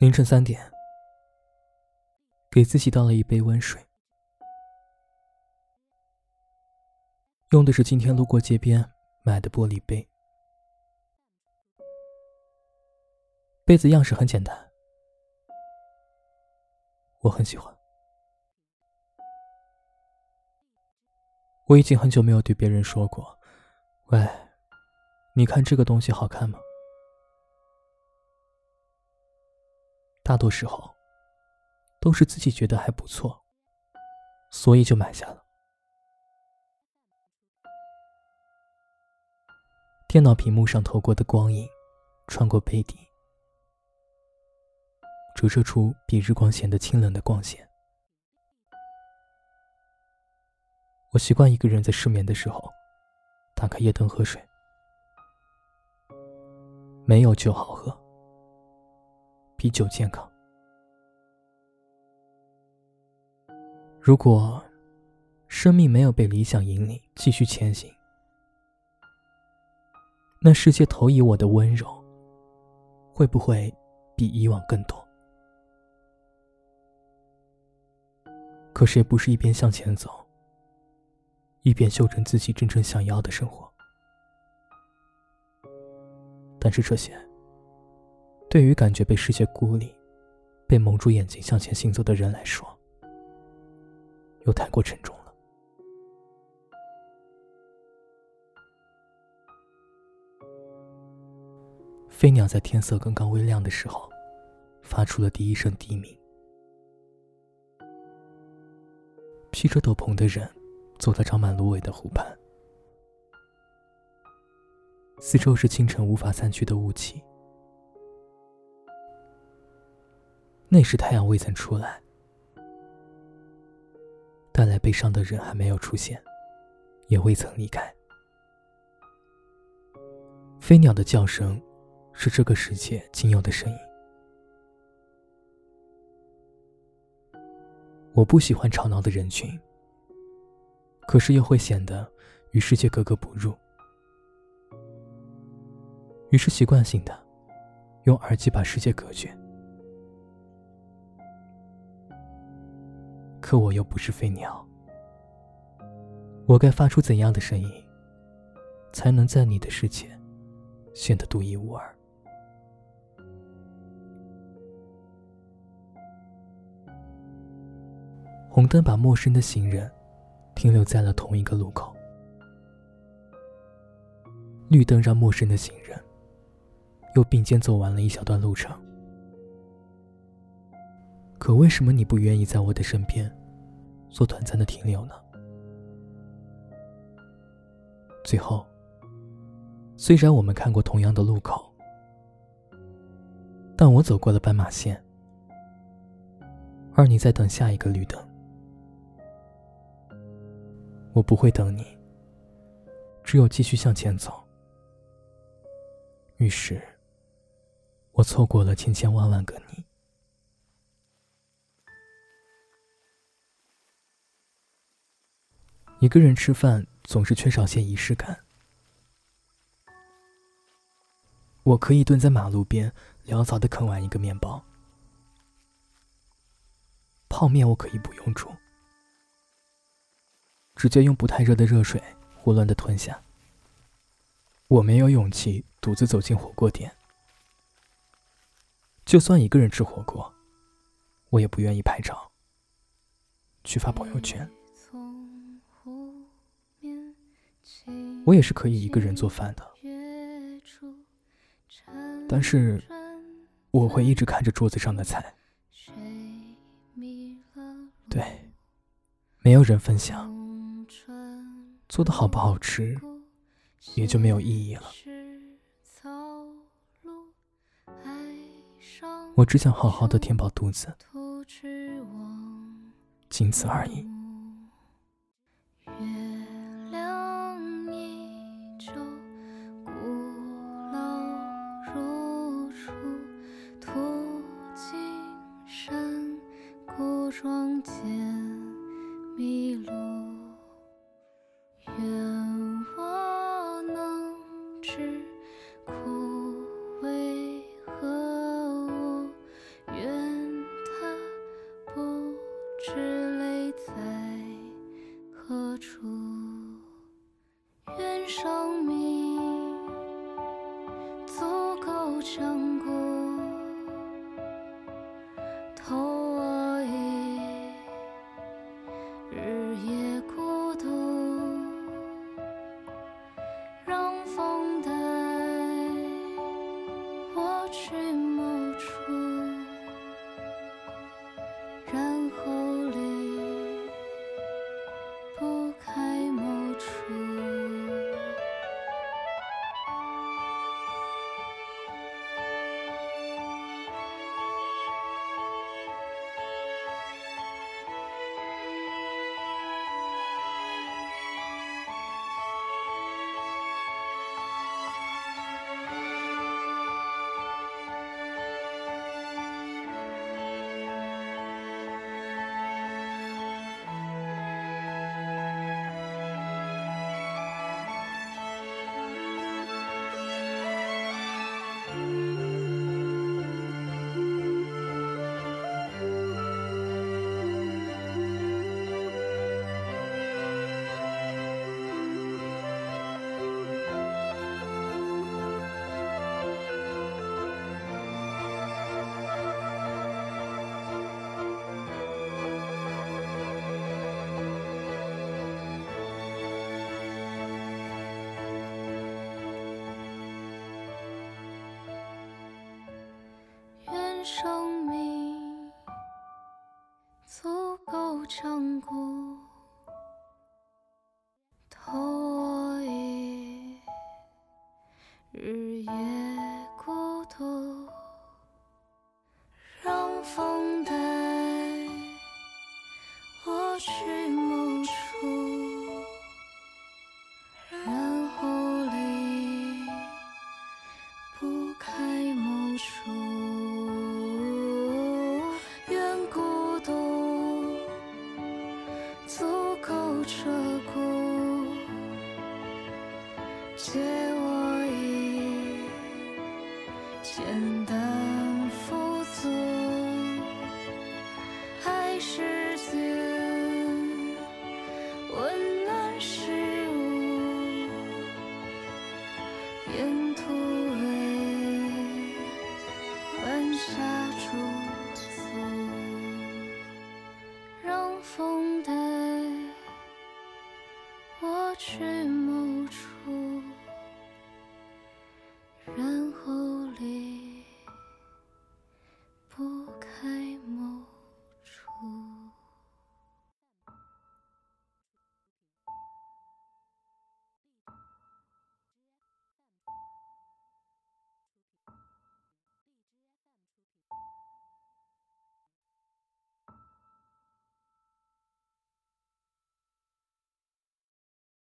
凌晨三点，给自己倒了一杯温水，用的是今天路过街边买的玻璃杯，杯子样式很简单，我很喜欢。我已经很久没有对别人说过：“喂，你看这个东西好看吗？”大多时候，都是自己觉得还不错，所以就买下了。电脑屏幕上透过的光影，穿过杯底，折射出比日光显得清冷的光线。我习惯一个人在失眠的时候，打开夜灯喝水，没有酒好喝。比酒健康。如果生命没有被理想引领继续前行，那世界投以我的温柔，会不会比以往更多？可谁不是一边向前走，一边修正自己真正想要的生活？但是这些。对于感觉被世界孤立、被蒙住眼睛向前行走的人来说，又太过沉重了。飞鸟在天色刚刚微亮的时候，发出了第一声低鸣。披着斗篷的人走在长满芦苇的湖畔，四周是清晨无法散去的雾气。那时太阳未曾出来，带来悲伤的人还没有出现，也未曾离开。飞鸟的叫声，是这个世界仅有的声音。我不喜欢吵闹的人群，可是又会显得与世界格格不入，于是习惯性的用耳机把世界隔绝。可我又不是飞鸟，我该发出怎样的声音，才能在你的世界显得独一无二？红灯把陌生的行人停留在了同一个路口，绿灯让陌生的行人又并肩走完了一小段路程。可为什么你不愿意在我的身边？做短暂的停留呢？最后，虽然我们看过同样的路口，但我走过了斑马线，而你在等下一个绿灯。我不会等你，只有继续向前走。于是，我错过了千千万万个你。一个人吃饭总是缺少些仪式感。我可以蹲在马路边潦草的啃完一个面包，泡面我可以不用煮，直接用不太热的热水胡乱的吞下。我没有勇气独自走进火锅店，就算一个人吃火锅，我也不愿意拍照去发朋友圈。我也是可以一个人做饭的，但是我会一直看着桌子上的菜。对，没有人分享，做的好不好吃，也就没有意义了。我只想好好的填饱肚子，仅此而已。生命足够长固，头我一日夜孤独，让风带我去足够彻骨，借我一简单富足，爱世间温暖事物，沿途是？